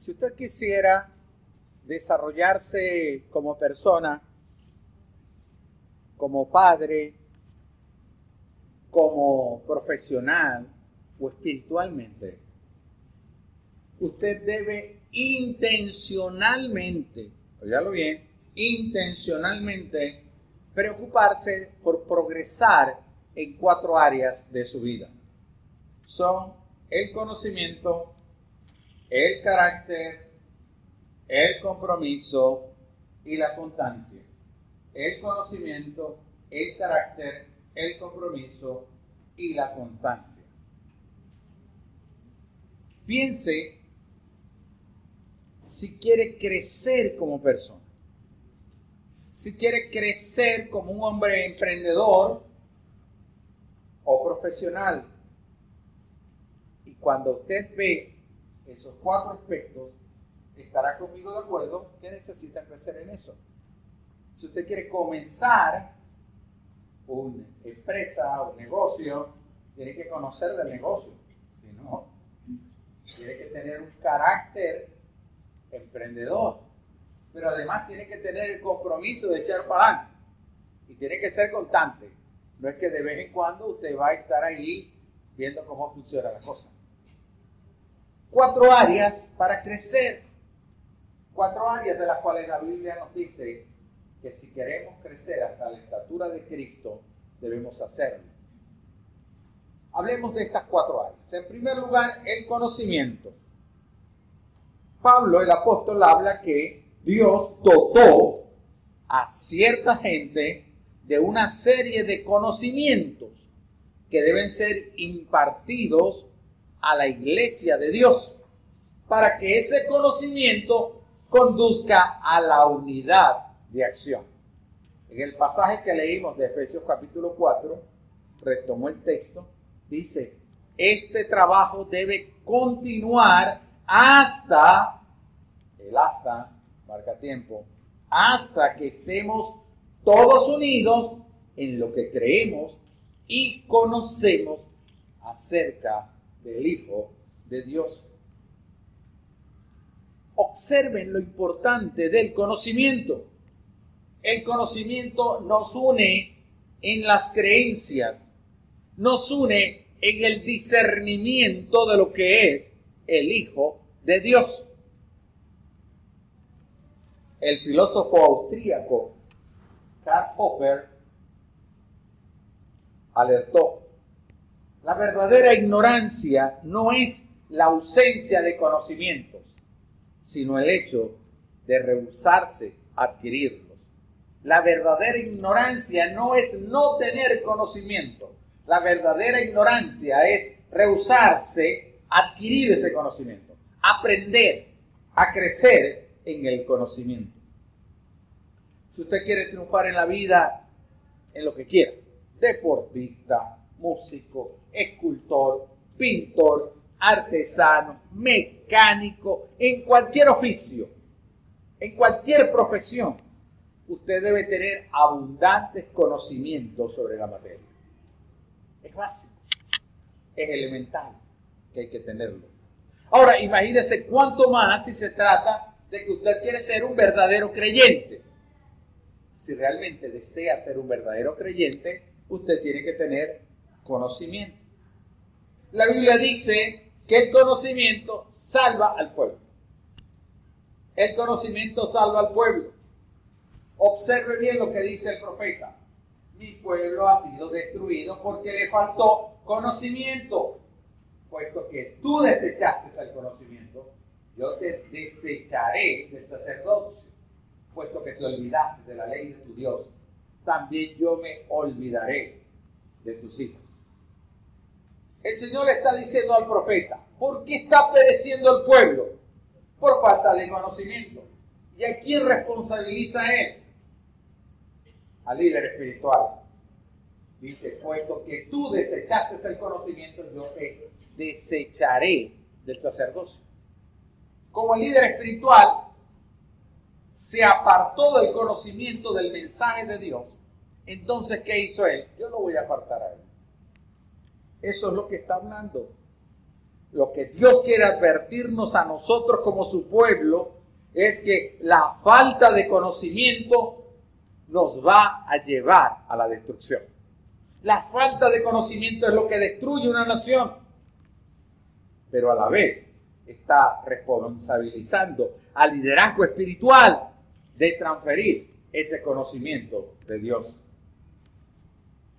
Si usted quisiera desarrollarse como persona, como padre, como profesional o espiritualmente, usted debe intencionalmente, oígalo bien, intencionalmente preocuparse por progresar en cuatro áreas de su vida. Son el conocimiento, el carácter, el compromiso y la constancia. El conocimiento, el carácter, el compromiso y la constancia. Piense si quiere crecer como persona, si quiere crecer como un hombre emprendedor o profesional. Y cuando usted ve esos cuatro aspectos, estará conmigo de acuerdo que necesita crecer en eso. Si usted quiere comenzar una empresa o negocio, tiene que conocer del negocio. Si no, tiene que tener un carácter emprendedor. Pero además tiene que tener el compromiso de echar para adelante. Y tiene que ser constante. No es que de vez en cuando usted va a estar ahí viendo cómo funciona la cosa. Cuatro áreas para crecer. Cuatro áreas de las cuales la Biblia nos dice que si queremos crecer hasta la estatura de Cristo, debemos hacerlo. Hablemos de estas cuatro áreas. En primer lugar, el conocimiento. Pablo, el apóstol, habla que Dios dotó a cierta gente de una serie de conocimientos que deben ser impartidos a la iglesia de Dios para que ese conocimiento conduzca a la unidad de acción. En el pasaje que leímos de Efesios capítulo 4, retomó el texto, dice, este trabajo debe continuar hasta, el hasta, marca tiempo, hasta que estemos todos unidos en lo que creemos y conocemos acerca del Hijo de Dios. Observen lo importante del conocimiento. El conocimiento nos une en las creencias, nos une en el discernimiento de lo que es el Hijo de Dios. El filósofo austríaco Karl Popper alertó, la verdadera ignorancia no es la ausencia de conocimientos, sino el hecho de rehusarse a adquirirlos. La verdadera ignorancia no es no tener conocimiento. La verdadera ignorancia es rehusarse a adquirir ese conocimiento, aprender, a crecer en el conocimiento. Si usted quiere triunfar en la vida, en lo que quiera, deportista, músico, escultor, pintor, artesano, mecánico, en cualquier oficio, en cualquier profesión, usted debe tener abundantes conocimientos sobre la materia. Es básico, es elemental que hay que tenerlo. Ahora, imagínese cuánto más si se trata de que usted quiere ser un verdadero creyente si realmente desea ser un verdadero creyente, usted tiene que tener conocimiento. La Biblia dice que el conocimiento salva al pueblo. El conocimiento salva al pueblo. Observe bien lo que dice el profeta. Mi pueblo ha sido destruido porque le faltó conocimiento. Puesto que tú desechaste el conocimiento, yo te desecharé del sacerdocio puesto que te olvidaste de la ley de tu Dios, también yo me olvidaré de tus hijos. El Señor le está diciendo al profeta, ¿por qué está pereciendo el pueblo? Por falta de conocimiento. ¿Y a quién responsabiliza él? Al líder espiritual. Dice, puesto que tú desechaste el conocimiento, yo te desecharé del sacerdocio. Como el líder espiritual, se apartó del conocimiento del mensaje de Dios, entonces, ¿qué hizo él? Yo lo voy a apartar a él. Eso es lo que está hablando. lo que Dios quiere advertirnos a nosotros como su pueblo es que la falta de conocimiento nos va a llevar a la destrucción. La falta de conocimiento es lo que destruye una nación, pero a la vez está responsabilizando al liderazgo espiritual de transferir ese conocimiento de Dios.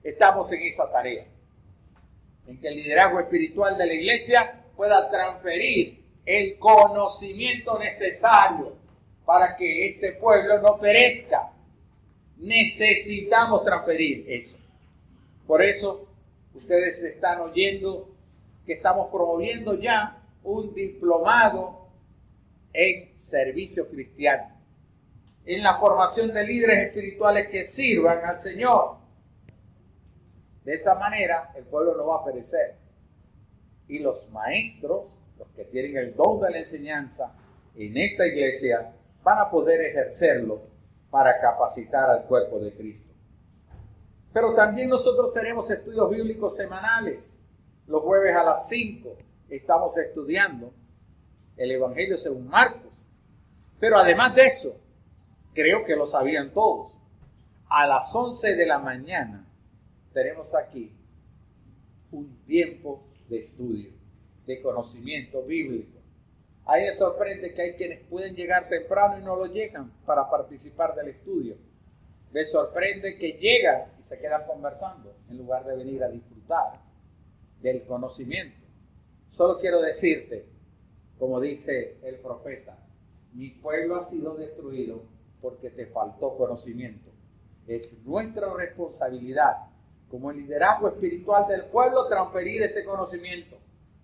Estamos en esa tarea, en que el liderazgo espiritual de la iglesia pueda transferir el conocimiento necesario para que este pueblo no perezca. Necesitamos transferir eso. Por eso ustedes están oyendo que estamos promoviendo ya un diplomado en servicio cristiano, en la formación de líderes espirituales que sirvan al Señor. De esa manera el pueblo no va a perecer. Y los maestros, los que tienen el don de la enseñanza en esta iglesia, van a poder ejercerlo para capacitar al cuerpo de Cristo. Pero también nosotros tenemos estudios bíblicos semanales. Los jueves a las 5 estamos estudiando el Evangelio según Marcos. Pero además de eso, creo que lo sabían todos. A las 11 de la mañana tenemos aquí un tiempo de estudio, de conocimiento bíblico. Ahí me sorprende que hay quienes pueden llegar temprano y no lo llegan para participar del estudio. Me sorprende que llegan y se quedan conversando en lugar de venir a disfrutar del conocimiento. Solo quiero decirte, como dice el profeta, mi pueblo ha sido destruido porque te faltó conocimiento. Es nuestra responsabilidad como el liderazgo espiritual del pueblo transferir ese conocimiento.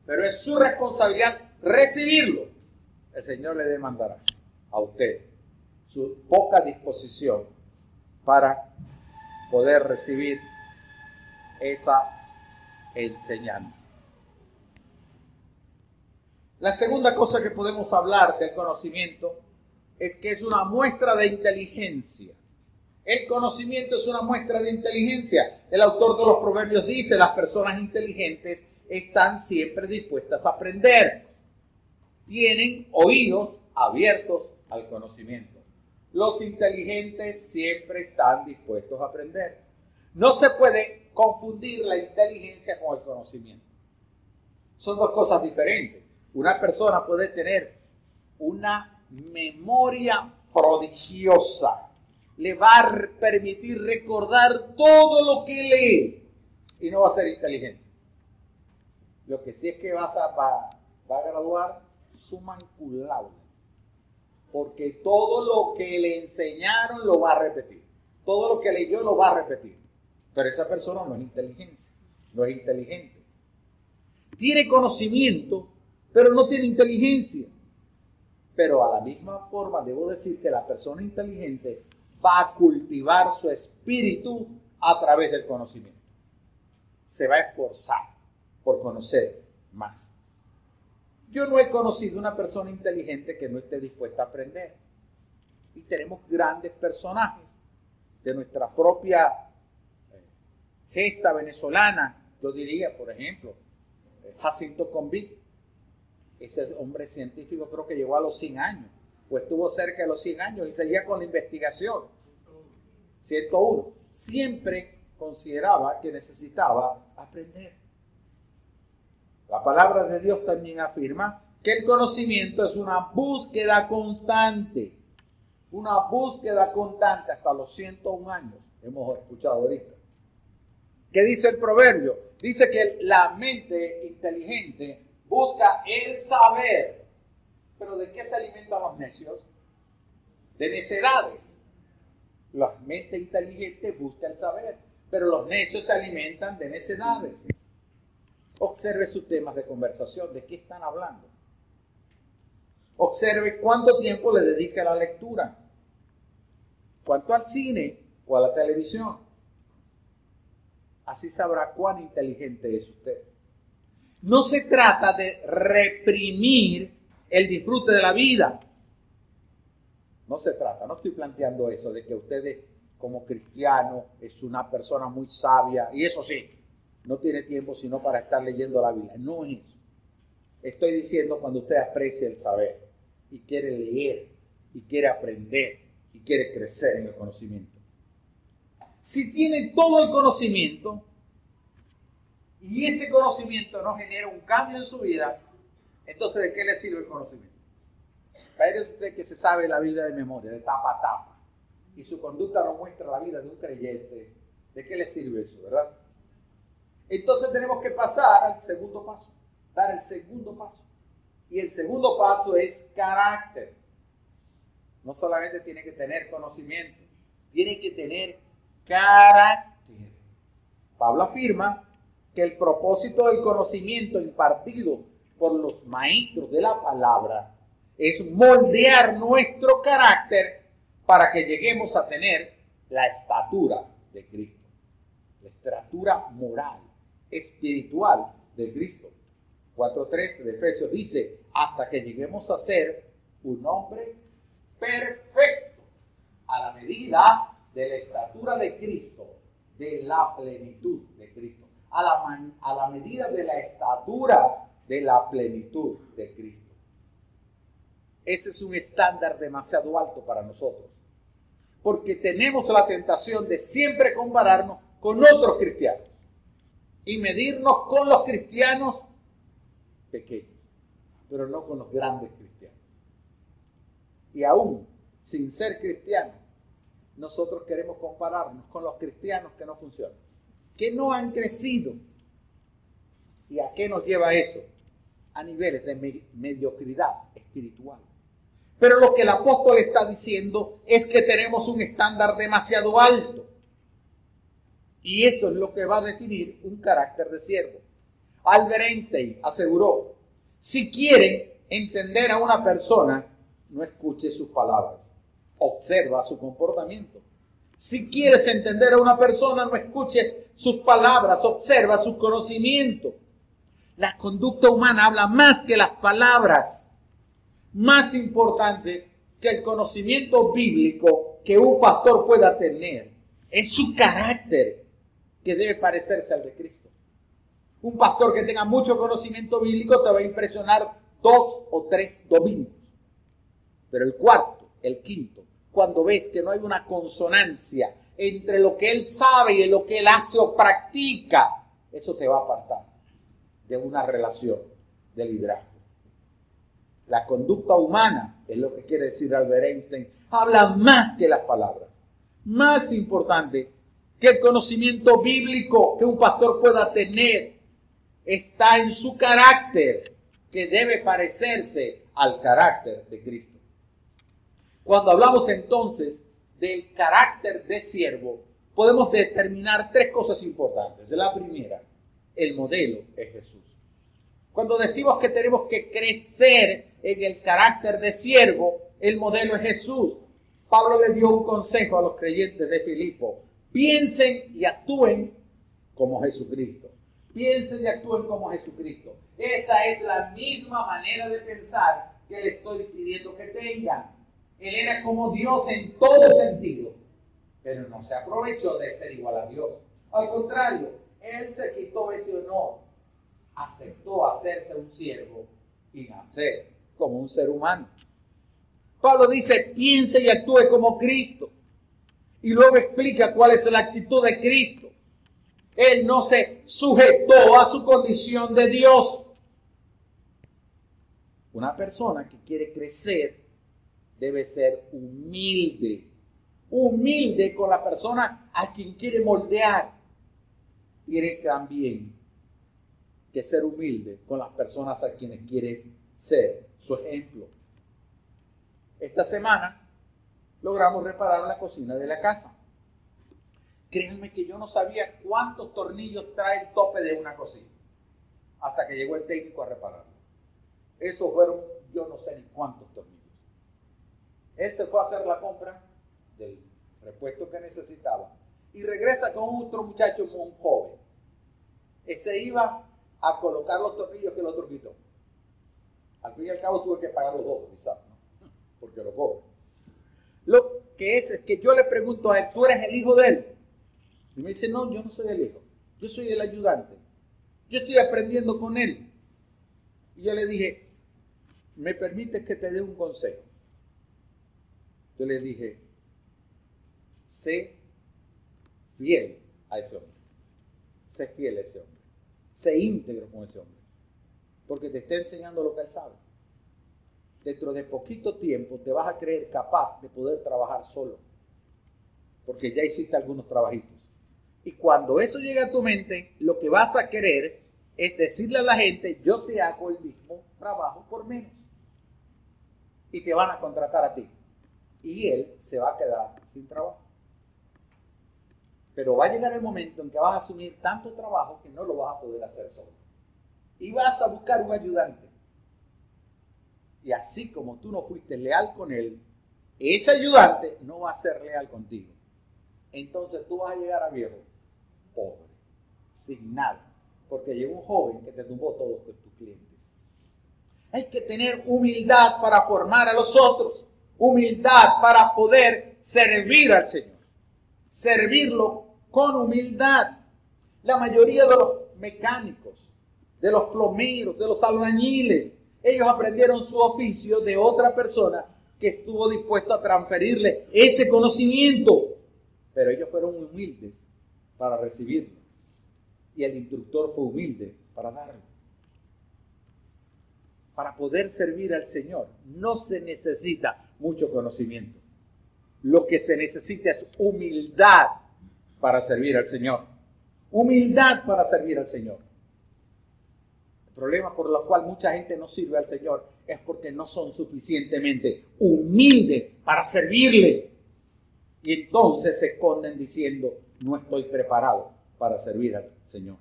Pero es su responsabilidad recibirlo. El Señor le demandará a usted su poca disposición para poder recibir esa enseñanza. La segunda cosa que podemos hablar del conocimiento es que es una muestra de inteligencia. El conocimiento es una muestra de inteligencia. El autor de los proverbios dice, las personas inteligentes están siempre dispuestas a aprender. Tienen oídos abiertos al conocimiento. Los inteligentes siempre están dispuestos a aprender. No se puede confundir la inteligencia con el conocimiento. Son dos cosas diferentes. Una persona puede tener una memoria prodigiosa. Le va a permitir recordar todo lo que lee y no va a ser inteligente. Lo que sí es que vas a, va, a graduar su manculable. Porque todo lo que le enseñaron lo va a repetir. Todo lo que leyó lo va a repetir. Pero esa persona no es inteligencia, no es inteligente. Tiene conocimiento, pero no tiene inteligencia. Pero a la misma forma debo decir que la persona inteligente va a cultivar su espíritu a través del conocimiento. Se va a esforzar por conocer más. Yo no he conocido una persona inteligente que no esté dispuesta a aprender. Y tenemos grandes personajes de nuestra propia eh, gesta venezolana. Yo diría, por ejemplo, eh, Jacinto Convict, ese hombre científico creo que llegó a los 100 años, o estuvo cerca de los 100 años y seguía con la investigación. 101. Siempre consideraba que necesitaba aprender. La palabra de Dios también afirma que el conocimiento es una búsqueda constante. Una búsqueda constante hasta los 101 años. Hemos escuchado ahorita. ¿Qué dice el proverbio? Dice que la mente inteligente busca el saber. Pero ¿de qué se alimentan los necios? De necedades. La mente inteligente busca el saber, pero los necios se alimentan de necedades. Observe sus temas de conversación, de qué están hablando. Observe cuánto tiempo le dedica a la lectura, cuánto al cine o a la televisión. Así sabrá cuán inteligente es usted. No se trata de reprimir el disfrute de la vida. No se trata, no estoy planteando eso, de que usted como cristiano es una persona muy sabia y eso sí, no tiene tiempo sino para estar leyendo la Biblia. No es eso. estoy diciendo cuando usted aprecia el saber y quiere leer y quiere aprender y quiere crecer en el conocimiento. Si tiene todo el conocimiento y ese conocimiento no genera un cambio en su vida, entonces ¿de qué le sirve el conocimiento? Para usted que se sabe la vida de memoria, de tapa a tapa, y su conducta no muestra la vida de un creyente, ¿de qué le sirve eso, verdad? Entonces tenemos que pasar al segundo paso, dar el segundo paso. Y el segundo paso es carácter. No solamente tiene que tener conocimiento, tiene que tener carácter. Pablo afirma que el propósito del conocimiento impartido por los maestros de la palabra es moldear nuestro carácter para que lleguemos a tener la estatura de Cristo, la estatura moral, espiritual de Cristo. 4.3 de Efesios dice, hasta que lleguemos a ser un hombre perfecto, a la medida de la estatura de Cristo, de la plenitud de Cristo, a la, a la medida de la estatura de la plenitud de Cristo. Ese es un estándar demasiado alto para nosotros, porque tenemos la tentación de siempre compararnos con otros cristianos y medirnos con los cristianos pequeños, pero no con los grandes cristianos. Y aún sin ser cristianos, nosotros queremos compararnos con los cristianos que no funcionan, que no han crecido. ¿Y a qué nos lleva eso? A niveles de mediocridad espiritual. Pero lo que el apóstol está diciendo es que tenemos un estándar demasiado alto. Y eso es lo que va a definir un carácter de siervo. Albert Einstein aseguró, si quieren entender a una persona, no escuche sus palabras, observa su comportamiento. Si quieres entender a una persona, no escuches sus palabras, observa su conocimiento. La conducta humana habla más que las palabras. Más importante que el conocimiento bíblico que un pastor pueda tener es su carácter que debe parecerse al de Cristo. Un pastor que tenga mucho conocimiento bíblico te va a impresionar dos o tres domingos. Pero el cuarto, el quinto, cuando ves que no hay una consonancia entre lo que él sabe y lo que él hace o practica, eso te va a apartar de una relación de liderazgo. La conducta humana, es lo que quiere decir Albert Einstein, habla más que las palabras. Más importante que el conocimiento bíblico que un pastor pueda tener está en su carácter, que debe parecerse al carácter de Cristo. Cuando hablamos entonces del carácter de siervo, podemos determinar tres cosas importantes. La primera, el modelo es Jesús. Cuando decimos que tenemos que crecer en el carácter de siervo, el modelo es Jesús. Pablo le dio un consejo a los creyentes de Filipo. Piensen y actúen como Jesucristo piensen y actúen como Jesucristo. Esa es la misma manera de pensar que le estoy pidiendo que tengan. Él era como Dios en todo sentido, pero no se aprovechó de ser igual a Dios. Al contrario, Él se quitó ese honor, aceptó hacerse un siervo y nacer como un ser humano. Pablo dice, piense y actúe como Cristo. Y luego explica cuál es la actitud de Cristo. Él no se sujetó a su condición de Dios. Una persona que quiere crecer debe ser humilde. Humilde con la persona a quien quiere moldear. Tiene también que ser humilde con las personas a quienes quiere ser su ejemplo. Esta semana logramos reparar la cocina de la casa. Créanme que yo no sabía cuántos tornillos trae el tope de una cocina. Hasta que llegó el técnico a repararlo. Esos fueron, yo no sé ni cuántos tornillos. Él se fue a hacer la compra del repuesto que necesitaba y regresa con otro muchacho muy joven. Ese iba a colocar los tornillos que el otro quitó. Al fin y al cabo tuve que pagar los dos, quizás, ¿no? porque lo cobre. Lo que es es que yo le pregunto a él, ¿tú eres el hijo de él? Y me dice, no, yo no soy el hijo, yo soy el ayudante. Yo estoy aprendiendo con él. Y yo le dije, ¿me permites que te dé un consejo? Yo le dije, sé fiel a ese hombre. Sé fiel a ese hombre. Sé íntegro con ese hombre. Porque te está enseñando lo que él sabe. Dentro de poquito tiempo te vas a creer capaz de poder trabajar solo. Porque ya hiciste algunos trabajitos. Y cuando eso llega a tu mente, lo que vas a querer es decirle a la gente, yo te hago el mismo trabajo por menos. Y te van a contratar a ti. Y él se va a quedar sin trabajo. Pero va a llegar el momento en que vas a asumir tanto trabajo que no lo vas a poder hacer solo. Y vas a buscar un ayudante. Y así como tú no fuiste leal con él, ese ayudante no va a ser leal contigo. Entonces tú vas a llegar a viejo pobre, sin nada, porque llegó un joven que te tumbó todos tus clientes. Hay que tener humildad para formar a los otros, humildad para poder servir al Señor, servirlo con humildad. La mayoría de los mecánicos, de los plomeros, de los albañiles, ellos aprendieron su oficio de otra persona que estuvo dispuesto a transferirle ese conocimiento. Pero ellos fueron humildes para recibirlo. Y el instructor fue humilde para darlo. Para poder servir al Señor no se necesita mucho conocimiento. Lo que se necesita es humildad para servir al Señor. Humildad para servir al Señor. El problema por el cual mucha gente no sirve al Señor es porque no son suficientemente humildes para servirle. Y entonces se esconden diciendo, no estoy preparado para servir al Señor.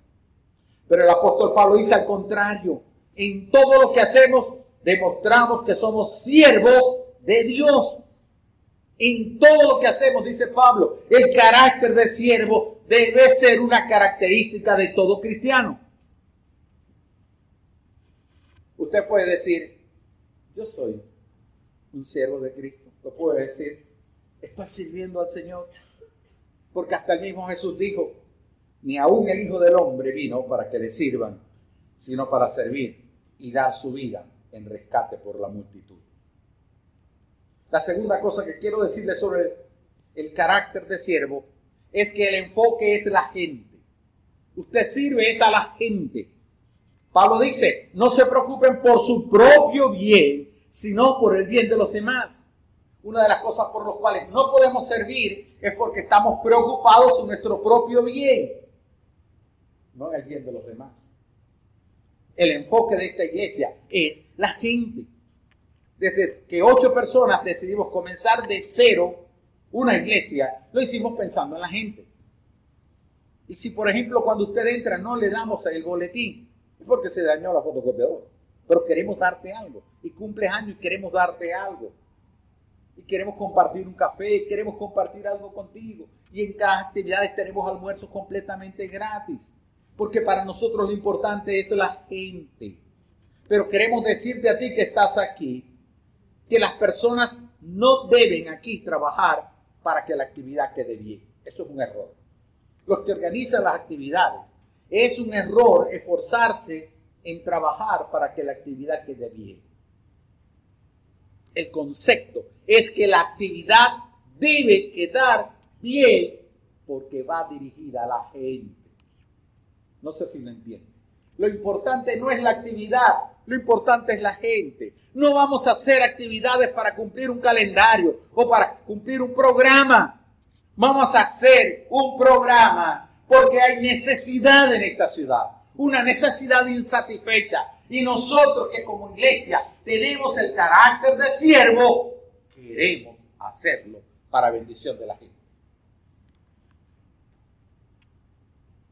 Pero el apóstol Pablo dice al contrario, en todo lo que hacemos demostramos que somos siervos de Dios. En todo lo que hacemos, dice Pablo, el carácter de siervo debe ser una característica de todo cristiano. Usted puede decir, yo soy un siervo de Cristo. Lo puede decir, estoy sirviendo al Señor. Porque hasta el mismo Jesús dijo, ni aún el Hijo del Hombre vino para que le sirvan, sino para servir y dar su vida en rescate por la multitud. La segunda cosa que quiero decirle sobre el, carácter de siervo es que el enfoque es la gente. Usted sirve es a la gente. Pablo dice, no se preocupen por su propio bien, sino por el bien de los demás. Una de las cosas por las cuales no podemos servir es porque estamos preocupados en nuestro propio bien, no en el bien de los demás. El enfoque de esta iglesia es la gente desde que ocho personas decidimos comenzar de cero una iglesia, lo hicimos pensando en la gente. Y si, por ejemplo, cuando usted entra no le damos el boletín, es porque se dañó la fotocopiadora. Pero queremos darte algo. Y cumples años y queremos darte algo. Y queremos compartir un café, queremos compartir algo contigo. Y en cada actividad tenemos almuerzos completamente gratis. Porque para nosotros lo importante es la gente. Pero queremos decirte a ti que estás aquí que las personas no deben aquí trabajar para que la actividad quede bien. Eso es un error. Los que organizan las actividades, es un error esforzarse en trabajar para que la actividad quede bien. El concepto es que la actividad debe quedar bien porque va dirigida a la gente. No sé si me entienden. Lo importante no es la actividad, lo importante es la gente. No vamos a hacer actividades para cumplir un calendario o para cumplir un programa. Vamos a hacer un programa porque hay necesidad en esta ciudad, una necesidad insatisfecha. Y nosotros que como iglesia tenemos el carácter de siervo, queremos hacerlo para bendición de la gente.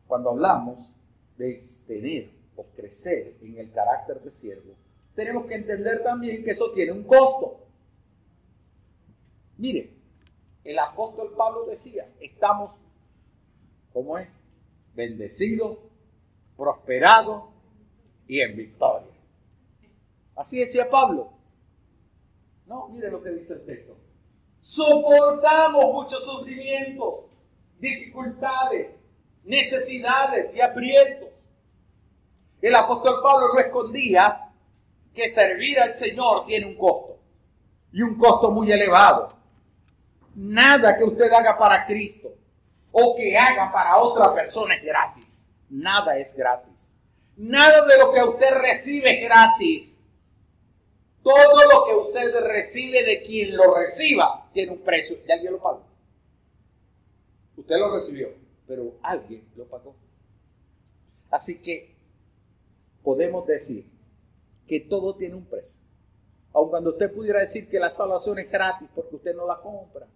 Cuando hablamos de tener o crecer en el carácter de siervo, tenemos que entender también que eso tiene un costo. Mire, el apóstol Pablo decía, estamos, ¿cómo es? Bendecidos, prosperados y en victoria. Así decía Pablo. No, mire lo que dice el texto. Soportamos muchos sufrimientos, dificultades, necesidades y aprietos el apóstol Pablo no escondía que servir al Señor tiene un costo y un costo muy elevado. Nada que usted haga para Cristo o que haga para otra persona es gratis. Nada es gratis. Nada de lo que usted recibe es gratis. Todo lo que usted recibe de quien lo reciba tiene un precio y alguien lo pagó. Usted lo recibió, pero alguien lo pagó. Así que podemos decir que todo tiene un precio. Aun cuando usted pudiera decir que la salvación es gratis porque usted no la compra,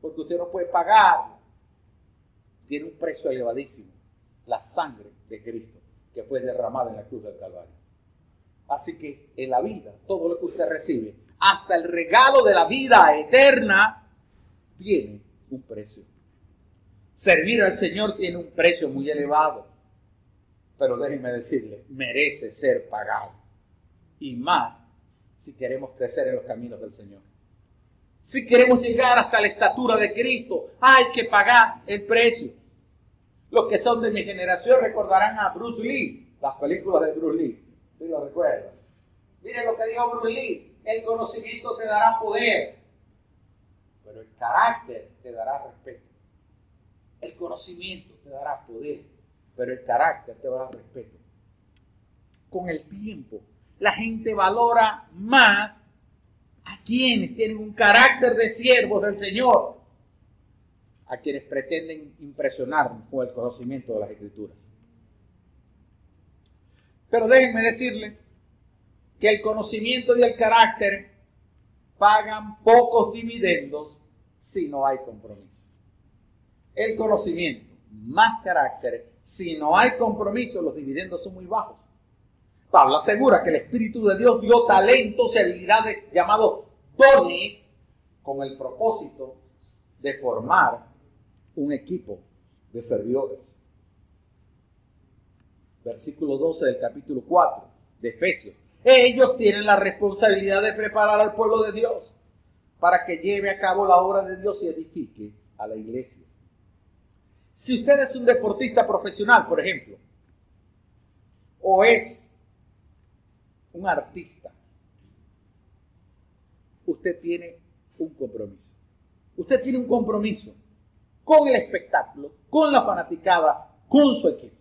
porque usted no puede pagar, tiene un precio elevadísimo, la sangre de Cristo que fue derramada en la cruz del Calvario. Así que en la vida, todo lo que usted recibe, hasta el regalo de la vida eterna, tiene un precio. Servir al Señor tiene un precio muy elevado, pero déjenme decirle, merece ser pagado. Y más si queremos crecer en los caminos del Señor. Si queremos llegar hasta la estatura de Cristo, hay que pagar el precio. Los que son de mi generación recordarán a Bruce Lee, las películas de Bruce Lee. ¿Sí lo recuerdan? Miren lo que dijo Bruce Lee, el conocimiento te dará poder, pero el carácter te dará respeto. El conocimiento te dará poder, pero el carácter te va a dar respeto. Con el tiempo, la gente valora más a quienes tienen un carácter de siervos del Señor, a quienes pretenden impresionarnos con el conocimiento de las Escrituras. Pero déjenme decirle que el conocimiento y el carácter pagan pocos dividendos si no hay compromiso. El conocimiento más carácter, si no hay compromiso, los dividendos son muy bajos. Pablo asegura que el Espíritu de Dios dio talentos y habilidades llamados dones con el propósito de formar un equipo de servidores. Versículo 12 del capítulo 4 de Efesios. Ellos tienen la responsabilidad de preparar al pueblo de Dios para que lleve a cabo la obra de Dios y edifique a la iglesia. Si usted es un deportista profesional, por ejemplo, o es un artista, usted tiene un compromiso. Usted tiene un compromiso con el espectáculo, con la fanaticada, con su equipo.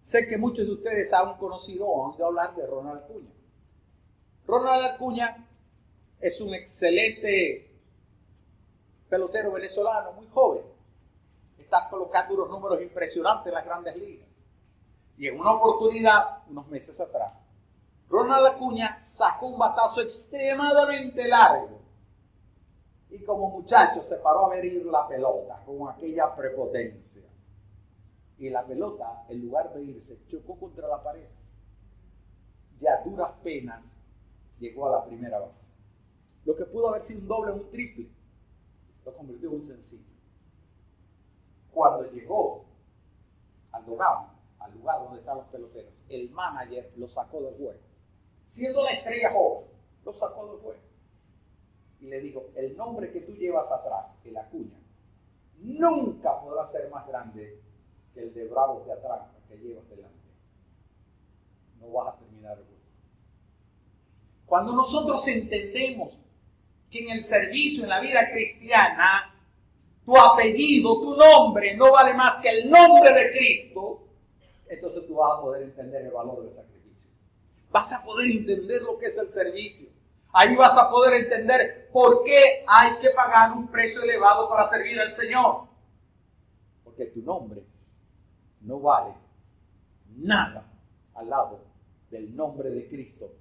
Sé que muchos de ustedes han conocido o han oído hablar de Ronald Acuña. Ronald Acuña es un excelente pelotero venezolano, muy joven. Está colocando unos números impresionantes en las grandes ligas. Y en una oportunidad, unos meses atrás, Ronald Acuña sacó un batazo extremadamente largo. Y como muchacho se paró a ver ir la pelota con aquella prepotencia y la pelota, en lugar de irse, chocó contra la pared. Y a duras penas llegó a la primera base. Lo que pudo haber sido un doble o un triple, lo convirtió en un sencillo. Cuando llegó al lugar, al lugar donde están los peloteros, el manager lo sacó del juego. Siendo la estrella joven, lo sacó del juego. Y le dijo, el nombre que tú llevas atrás, el Acuña, nunca podrá ser más grande el de bravos de atrás que llevas delante. No vas a terminar el Cuando nosotros entendemos que en el servicio, en la vida cristiana, tu apellido, tu nombre no vale más que el nombre de Cristo, entonces tú vas a poder entender el valor del sacrificio. Vas a poder entender lo que es el servicio. Ahí vas a poder entender por qué hay que pagar un precio elevado para servir al Señor. Porque tu nombre no vale nada al lado del nombre de Cristo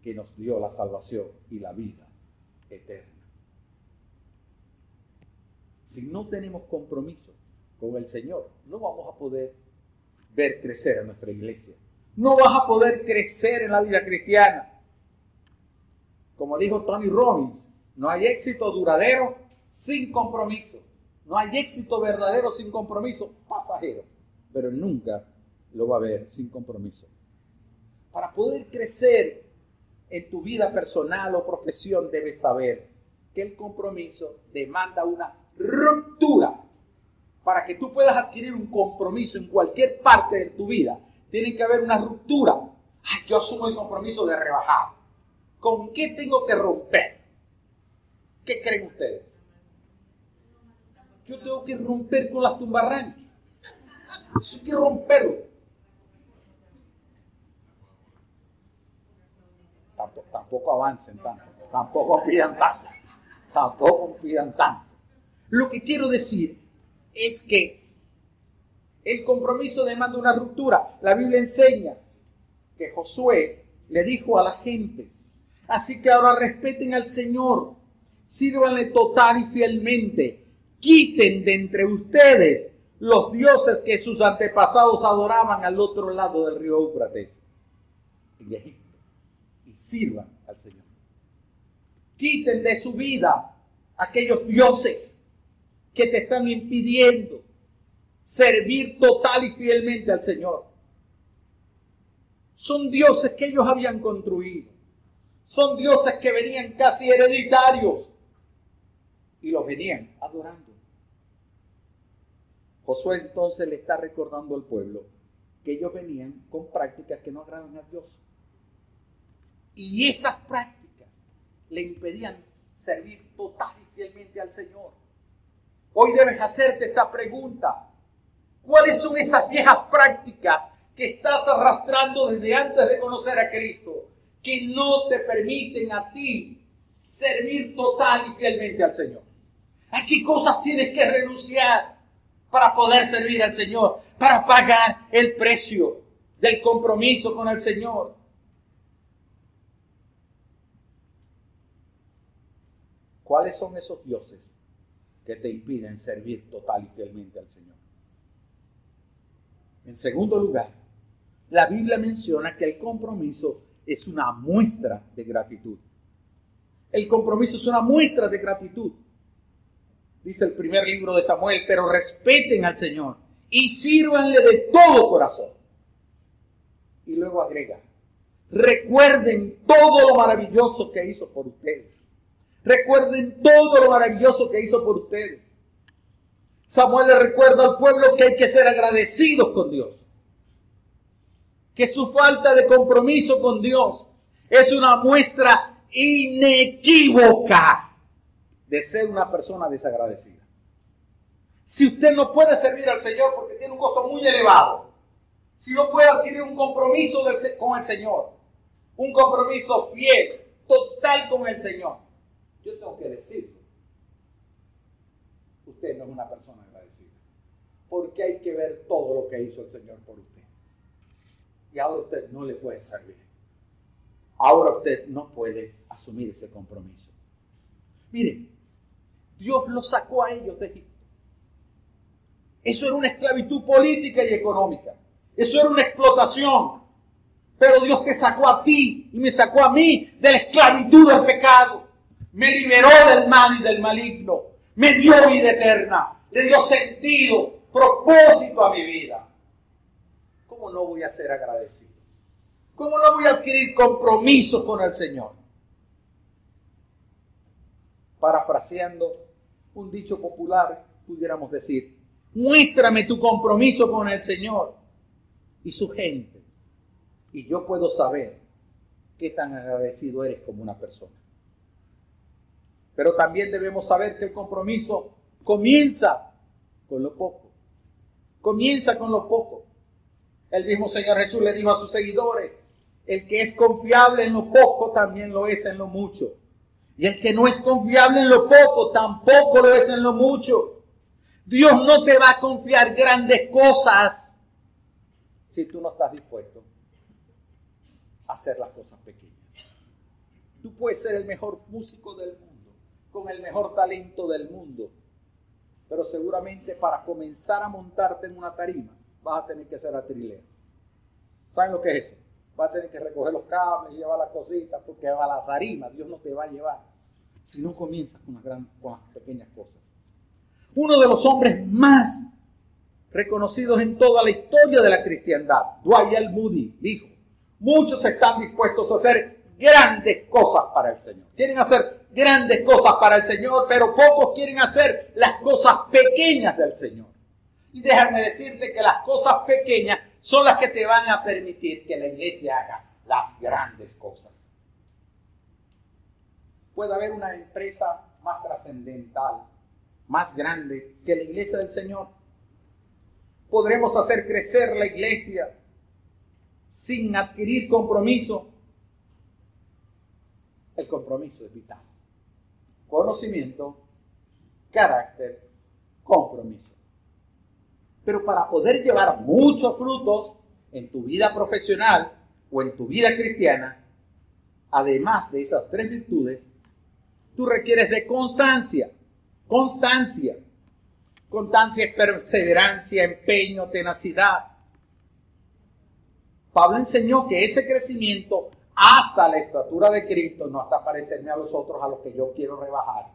que nos dio la salvación y la vida eterna. Si no tenemos compromiso con el Señor, no vamos a poder ver crecer a nuestra iglesia. No vas a poder crecer en la vida cristiana. Como dijo Tony Robbins, no hay éxito duradero sin compromiso. No hay éxito verdadero sin compromiso pasajero pero nunca lo va a ver sin compromiso. Para poder crecer en tu vida personal o profesión, debes saber que el compromiso demanda una ruptura. Para que tú puedas adquirir un compromiso en cualquier parte de tu vida, tiene que haber una ruptura. yo asumo el compromiso de rebajar. ¿Con qué tengo que romper? ¿Qué creen ustedes? Yo tengo que romper con las tumbarranchas. Eso hay que romperlo. Tampoco, tampoco avancen tanto, tampoco pidan tanto, tampoco pidan tanto. Lo que quiero decir es que el compromiso demanda una ruptura. La Biblia enseña que Josué le dijo a la gente, así que ahora respeten al Señor, sírvanle total y fielmente, quiten de entre ustedes los dioses que sus antepasados adoraban al otro lado del río Éufrates, en Egipto, y sirvan al Señor. Quiten de su vida aquellos dioses que te están impidiendo servir total y fielmente al Señor. Son dioses que ellos habían construido. Son dioses que venían casi hereditarios y los venían adorando. Josué entonces le está recordando al pueblo que ellos venían con prácticas que no agradan a Dios. Y esas prácticas le impedían servir total y fielmente al Señor. Hoy debes hacerte esta pregunta. ¿Cuáles son esas viejas prácticas que estás arrastrando desde antes de conocer a Cristo que no te permiten a ti servir total y fielmente al Señor? ¿A qué cosas tienes que renunciar para poder servir al Señor? Para pagar el precio del compromiso con el Señor. ¿Cuáles son esos dioses que te impiden servir total y fielmente al Señor? En segundo lugar, la Biblia menciona que el compromiso es una muestra de gratitud. El compromiso es una muestra de gratitud. Dice el primer libro de Samuel, pero respeten al Señor y sírvanle de todo corazón. Y luego agrega, recuerden todo lo maravilloso que hizo por ustedes. Recuerden todo lo maravilloso que hizo por ustedes. Samuel le recuerda al pueblo que hay que ser agradecidos con Dios. Que su falta de compromiso con Dios es una muestra inequívoca de ser una persona desagradecida. Si usted no puede servir al Señor porque tiene un costo muy elevado, si no puede adquirir un compromiso con el Señor, un compromiso fiel, total con el Señor, yo tengo que decirlo usted no es una persona agradecida. Porque hay que ver todo lo que hizo el Señor por usted. Y ahora usted no le puede servir. Ahora usted no puede asumir ese compromiso. Mire, Dios lo sacó a ellos de Egipto. Eso era una esclavitud política y económica. Eso era una explotación. Pero Dios te sacó a ti y me sacó a mí de la esclavitud del pecado. Me liberó del mal y del maligno me dio vida eterna, le dio sentido, propósito a mi vida. ¿Cómo no voy a ser agradecido? ¿Cómo no voy a adquirir compromiso con el Señor? Parafraseando un dicho popular, pudiéramos decir, muéstrame tu compromiso con el Señor y su gente, y yo puedo saber qué tan agradecido eres como una persona. Pero también debemos saber que el compromiso comienza con lo poco. Comienza con lo poco. El mismo Señor Jesús le dijo a sus seguidores, el que es confiable en lo poco también lo es en lo mucho. Y el que no es confiable en lo poco tampoco lo es en lo mucho. Dios no te va a confiar grandes cosas si tú no estás dispuesto a hacer las cosas pequeñas. Tú puedes ser el mejor músico del mundo con el mejor talento del mundo. Pero seguramente para comenzar a montarte en una tarima vas a tener que ser atrilero. ¿Saben lo que es eso? Vas a tener que recoger los cables y llevar las cositas porque va a la tarima, Dios no te va a llevar. Si no comienzas con las, las pequeñas cosas. Uno de los hombres más reconocidos en toda la historia de la cristiandad, Dwight Moody, dijo, muchos están dispuestos a hacer grandes cosas para el Señor. Quieren hacer grandes cosas para el Señor, pero pocos quieren hacer las cosas pequeñas del Señor. Y déjame decirte que las cosas pequeñas son las que te van a permitir que la iglesia haga las grandes cosas. Puede haber una empresa más trascendental, más grande que la iglesia del Señor. Podremos hacer crecer la iglesia sin adquirir compromiso. El compromiso es vital. Conocimiento, carácter, compromiso. Pero para poder llevar muchos frutos en tu vida profesional o en tu vida cristiana, además de esas tres virtudes, tú requieres de constancia. Constancia. Constancia es perseverancia, empeño, tenacidad. Pablo enseñó que ese crecimiento hasta la estatura de Cristo, no hasta parecerme a los otros a los que yo quiero rebajar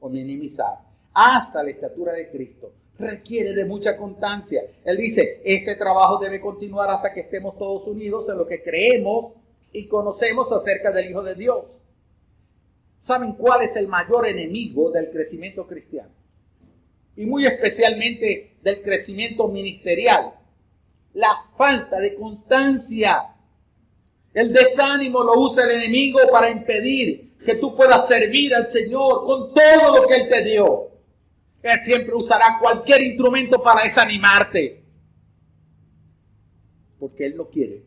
o minimizar, hasta la estatura de Cristo, requiere de mucha constancia. Él dice, este trabajo debe continuar hasta que estemos todos unidos en lo que creemos y conocemos acerca del Hijo de Dios. ¿Saben cuál es el mayor enemigo del crecimiento cristiano? Y muy especialmente del crecimiento ministerial la falta de constancia. El desánimo lo usa el enemigo para impedir que tú puedas servir al Señor con todo lo que Él te dio. Él siempre usará cualquier instrumento para desanimarte. Porque Él no quiere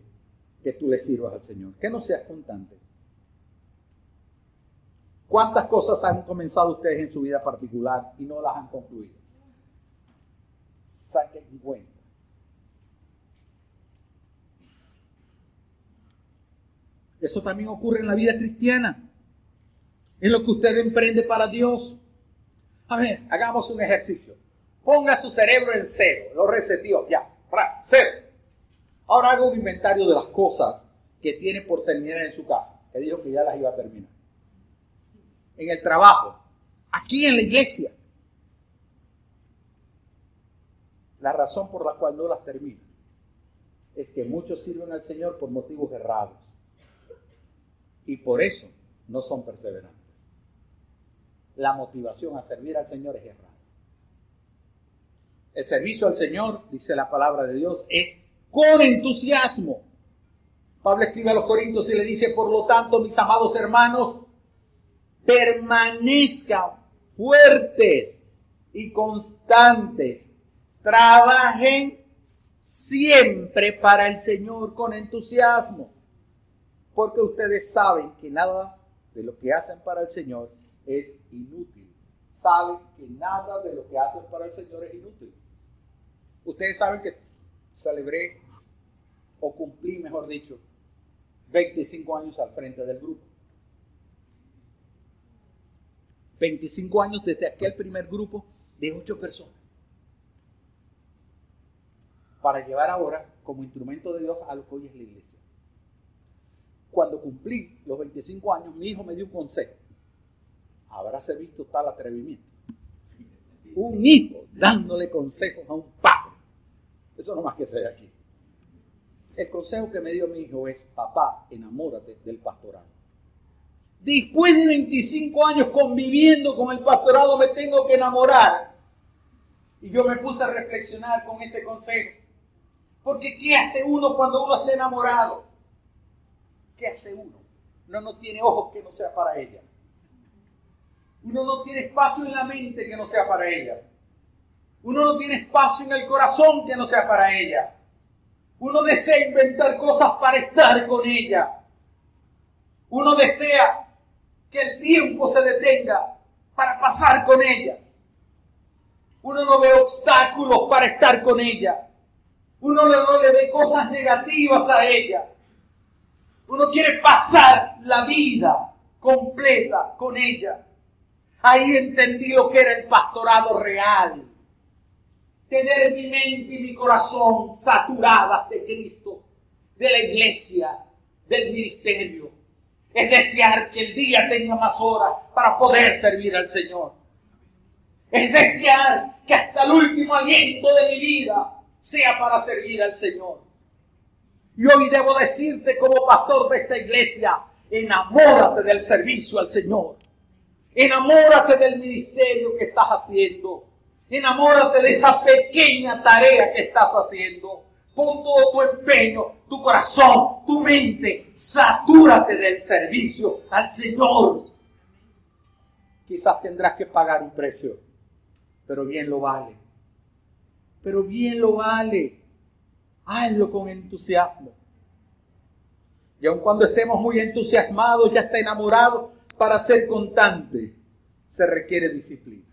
que tú le sirvas al Señor, que no seas constante. ¿Cuántas cosas han comenzado ustedes en su vida particular y no las han concluido? Saquen cuenta Eso también ocurre en la vida cristiana. En lo que usted emprende para Dios. A ver, hagamos un ejercicio. Ponga su cerebro en cero. Lo resetió. Ya. Cero. Ahora haga un inventario de las cosas que tiene por terminar en su casa. Que dijo que ya las iba a terminar. En el trabajo. Aquí en la iglesia. La razón por la cual no las termina es que muchos sirven al Señor por motivos errados y por eso no son perseverantes. La motivación a servir al Señor es errada. El servicio al Señor, dice la palabra de Dios, es con entusiasmo. Pablo escribe a los Corintios y le dice, por lo tanto, mis amados hermanos, permanezcan fuertes y constantes. Trabajen siempre para el Señor con entusiasmo porque ustedes saben que nada de lo que hacen para el Señor es inútil. Saben que nada de lo que hacen para el Señor es inútil. Ustedes saben que celebré o cumplí, mejor dicho, 25 años al frente del grupo. 25 años desde aquel primer grupo de 8 personas. Para llevar ahora como instrumento de Dios a lo que hoy es la iglesia cuando cumplí los 25 años, mi hijo me dio un consejo. Habráse visto tal atrevimiento. Un hijo dándole consejos a un padre. Eso no más que se ve aquí. El consejo que me dio mi hijo es, papá, enamórate del pastorado. Después de 25 años conviviendo con el pastorado, me tengo que enamorar. Y yo me puse a reflexionar con ese consejo. Porque ¿qué hace uno cuando uno está enamorado? ¿Qué hace uno? Uno no tiene ojos que no sea para ella. Uno no tiene espacio en la mente que no sea para ella. Uno no tiene espacio en el corazón que no sea para ella. Uno desea inventar cosas para estar con ella. Uno desea que el tiempo se detenga para pasar con ella. Uno no ve obstáculos para estar con ella. Uno no le ve cosas negativas a ella. Uno quiere pasar la vida completa con ella. Ahí entendí lo que era el pastorado real. Tener mi mente y mi corazón saturadas de Cristo, de la iglesia, del ministerio. Es desear que el día tenga más horas para poder servir al Señor. Es desear que hasta el último aliento de mi vida sea para servir al Señor. Y hoy debo decirte como pastor de esta iglesia, enamórate del servicio al Señor. Enamórate del ministerio que estás haciendo. Enamórate de esa pequeña tarea que estás haciendo. Pon todo tu empeño, tu corazón, tu mente, satúrate del servicio al Señor. Quizás tendrás que pagar un precio, pero bien lo vale. Pero bien lo vale. Hazlo con entusiasmo. Y aun cuando estemos muy entusiasmados, ya está enamorado, para ser constante se requiere disciplina.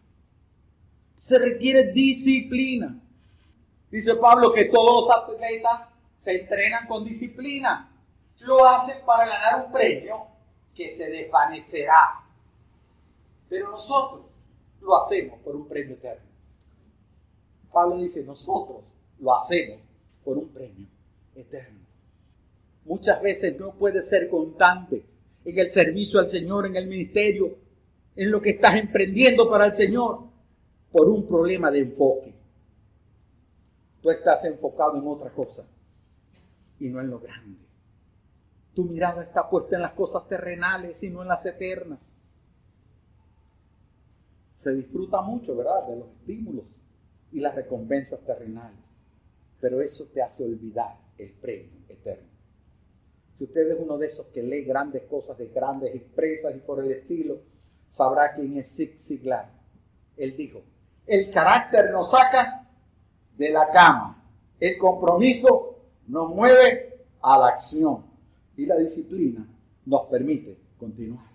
Se requiere disciplina. Dice Pablo que todos los atletas se entrenan con disciplina. Lo hacen para ganar un premio que se desvanecerá. Pero nosotros lo hacemos por un premio eterno. Pablo dice, nosotros lo hacemos por un premio eterno. Muchas veces no puede ser constante en el servicio al Señor, en el ministerio, en lo que estás emprendiendo para el Señor, por un problema de enfoque. Tú estás enfocado en otra cosa y no en lo grande. Tu mirada está puesta en las cosas terrenales y no en las eternas. Se disfruta mucho, ¿verdad?, de los estímulos y las recompensas terrenales, pero eso te hace olvidar el premio eterno. Si usted es uno de esos que lee grandes cosas de grandes empresas y por el estilo, sabrá quién es Zig Ziglar. Él dijo, el carácter nos saca de la cama, el compromiso nos mueve a la acción y la disciplina nos permite continuar.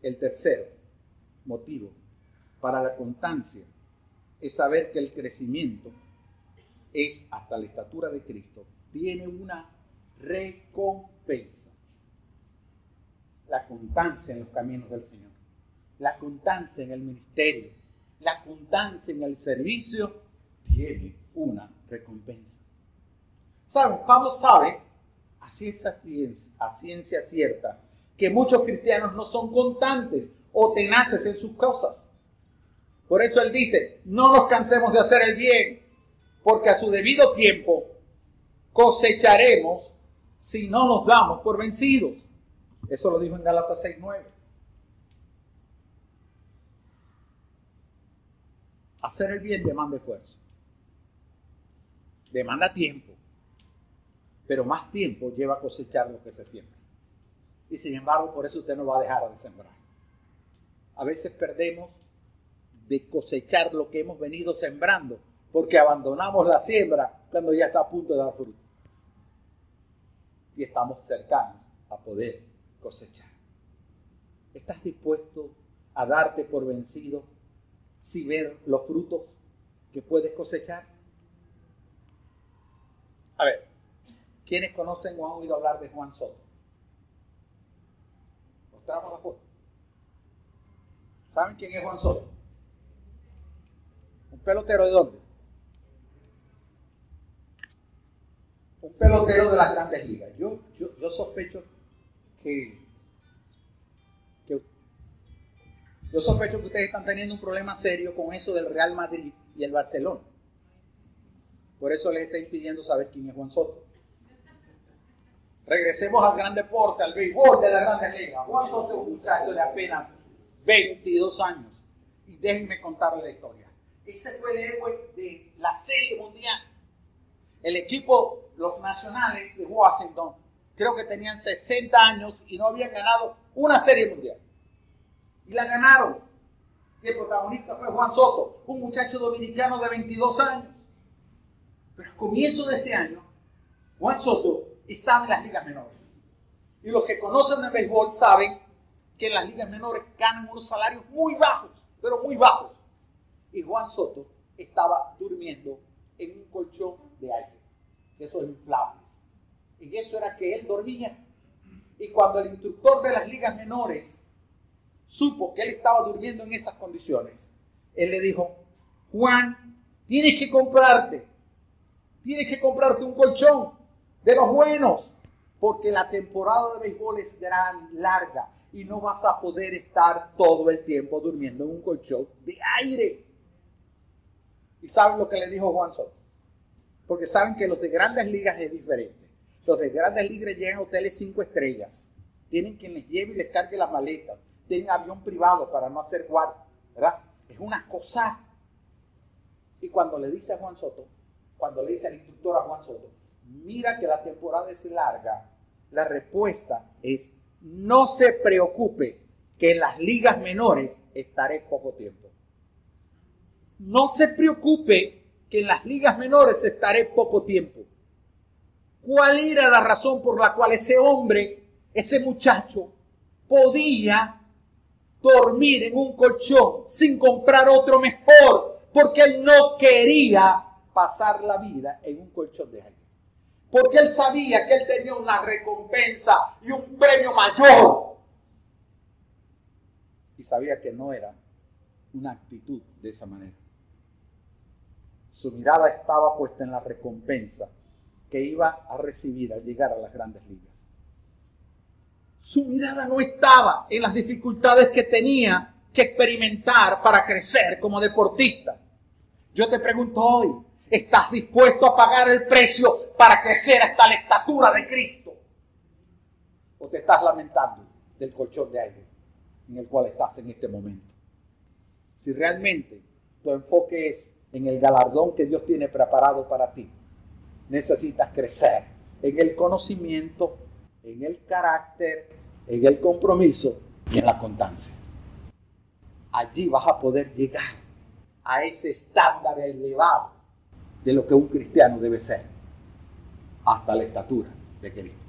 El tercer motivo para la constancia es saber que el crecimiento es hasta la estatura de Cristo, tiene una recompensa. La constancia en los caminos del Señor, la constancia en el ministerio, la constancia en el servicio, tiene una recompensa. ¿Saben? Pablo sabe, así es a ciencia cierta, que muchos cristianos no son constantes o tenaces en sus cosas. Por eso él dice, no nos cansemos de hacer el bien, porque a su debido tiempo cosecharemos si no nos damos por vencidos. Eso lo dijo en Galatas 6.9. Hacer el bien demanda esfuerzo. Demanda tiempo. Pero más tiempo lleva a cosechar lo que se siembra. Y sin embargo, por eso usted no va a dejar de sembrar. A veces perdemos de cosechar lo que hemos venido sembrando porque abandonamos la siembra cuando ya está a punto de dar fruto. Y estamos cercanos a poder cosechar. ¿Estás dispuesto a darte por vencido si ver los frutos que puedes cosechar? A ver, ¿quiénes conocen o han oído hablar de Juan Soto? Mostramos la foto. ¿Saben quién es Juan Soto? ¿Un pelotero de dónde? un pelotero de las grandes ligas. Yo, yo, sospecho que, yo sospecho que ustedes están teniendo un problema serio con eso del Real Madrid y el Barcelona. Por eso les estoy pidiendo saber quién es Juan Soto. Regresemos al gran deporte, al béisbol de las grandes ligas. Juan Soto es un muchacho de apenas 22 años. Y déjenme contarle la historia. Ese fue el héroe de la Serie Mundial el equipo, los nacionales de Washington, creo que tenían 60 años y no habían ganado una serie mundial. Y la ganaron. Y el protagonista fue Juan Soto, un muchacho dominicano de 22 años. Pero al comienzo de este año, Juan Soto estaba en las ligas menores. Y los que conocen el béisbol saben que en las ligas menores ganan unos salarios muy bajos, pero muy bajos. Y Juan Soto estaba durmiendo en un colchón de aire esos inflables. Y eso era que él dormía. Y cuando el instructor de las ligas menores supo que él estaba durmiendo en esas condiciones, él le dijo, Juan, tienes que comprarte, tienes que comprarte un colchón de los buenos, porque la temporada de béisbol es gran, larga, y no vas a poder estar todo el tiempo durmiendo en un colchón de aire. ¿Y saben lo que le dijo Juan Soto? porque saben que los de grandes ligas es diferente. Los de grandes ligas llegan a hoteles cinco estrellas, tienen quien les lleve y les cargue las maletas, tienen avión privado para no hacer guardia, ¿verdad? Es una cosa. Y cuando le dice a Juan Soto, cuando le dice al instructor a Juan Soto, mira que la temporada es larga, la respuesta es, no se preocupe que en las ligas menores estaré poco tiempo. No se preocupe que en las ligas menores estaré poco tiempo. ¿Cuál era la razón por la cual ese hombre, ese muchacho, podía dormir en un colchón sin comprar otro mejor? Porque él no quería pasar la vida en un colchón de aire. Porque él sabía que él tenía una recompensa y un premio mayor. Y sabía que no era una actitud de esa manera. Su mirada estaba puesta en la recompensa que iba a recibir al llegar a las grandes ligas. Su mirada no estaba en las dificultades que tenía que experimentar para crecer como deportista. Yo te pregunto hoy, ¿estás dispuesto a pagar el precio para crecer hasta la estatura de Cristo? ¿O te estás lamentando del colchón de aire en el cual estás en este momento? Si realmente tu enfoque es en el galardón que Dios tiene preparado para ti. Necesitas crecer en el conocimiento, en el carácter, en el compromiso y en la constancia. Allí vas a poder llegar a ese estándar elevado de lo que un cristiano debe ser, hasta la estatura de Cristo.